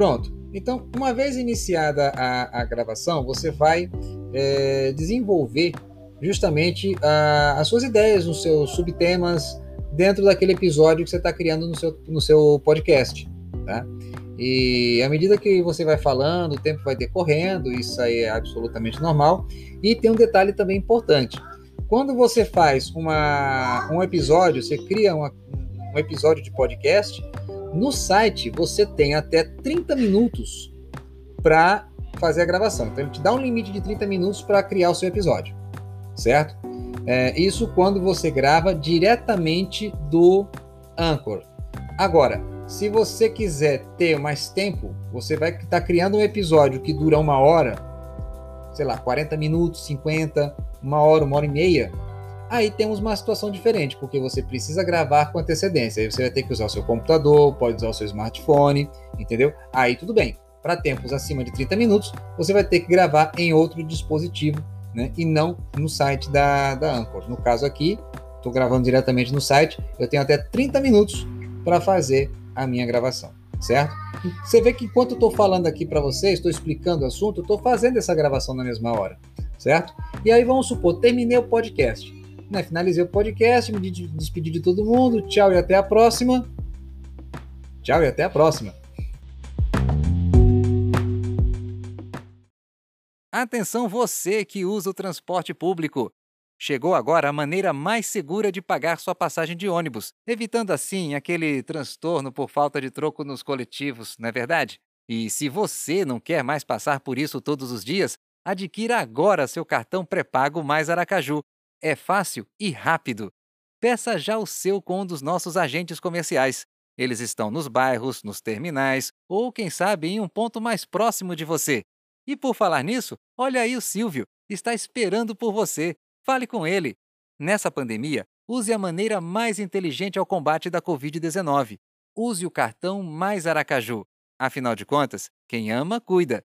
Pronto. Então, uma vez iniciada a, a gravação, você vai é, desenvolver justamente a, as suas ideias, os seus subtemas dentro daquele episódio que você está criando no seu, no seu podcast. Tá? E à medida que você vai falando, o tempo vai decorrendo, isso aí é absolutamente normal. E tem um detalhe também importante. Quando você faz uma, um episódio, você cria uma, um episódio de podcast, no site você tem até 30 minutos para fazer a gravação. Então ele te dá um limite de 30 minutos para criar o seu episódio, certo? É, isso quando você grava diretamente do Anchor. Agora, se você quiser ter mais tempo, você vai estar tá criando um episódio que dura uma hora, sei lá, 40 minutos, 50, uma hora, uma hora e meia. Aí temos uma situação diferente, porque você precisa gravar com antecedência. Aí você vai ter que usar o seu computador, pode usar o seu smartphone, entendeu? Aí tudo bem. Para tempos acima de 30 minutos, você vai ter que gravar em outro dispositivo, né? E não no site da, da Anchor. No caso aqui, estou gravando diretamente no site, eu tenho até 30 minutos para fazer a minha gravação, certo? Você vê que enquanto eu estou falando aqui para vocês, estou explicando o assunto, estou fazendo essa gravação na mesma hora, certo? E aí vamos supor, terminei o podcast, né? Finalizei o podcast, me despedi de todo mundo, tchau e até a próxima. Tchau e até a próxima. Atenção você que usa o transporte público. Chegou agora a maneira mais segura de pagar sua passagem de ônibus, evitando assim aquele transtorno por falta de troco nos coletivos, não é verdade? E se você não quer mais passar por isso todos os dias, adquira agora seu cartão pré-pago mais Aracaju. É fácil e rápido. Peça já o seu com um dos nossos agentes comerciais. Eles estão nos bairros, nos terminais ou, quem sabe, em um ponto mais próximo de você. E por falar nisso, olha aí o Silvio, está esperando por você. Fale com ele. Nessa pandemia, use a maneira mais inteligente ao combate da Covid-19. Use o cartão Mais Aracaju. Afinal de contas, quem ama, cuida.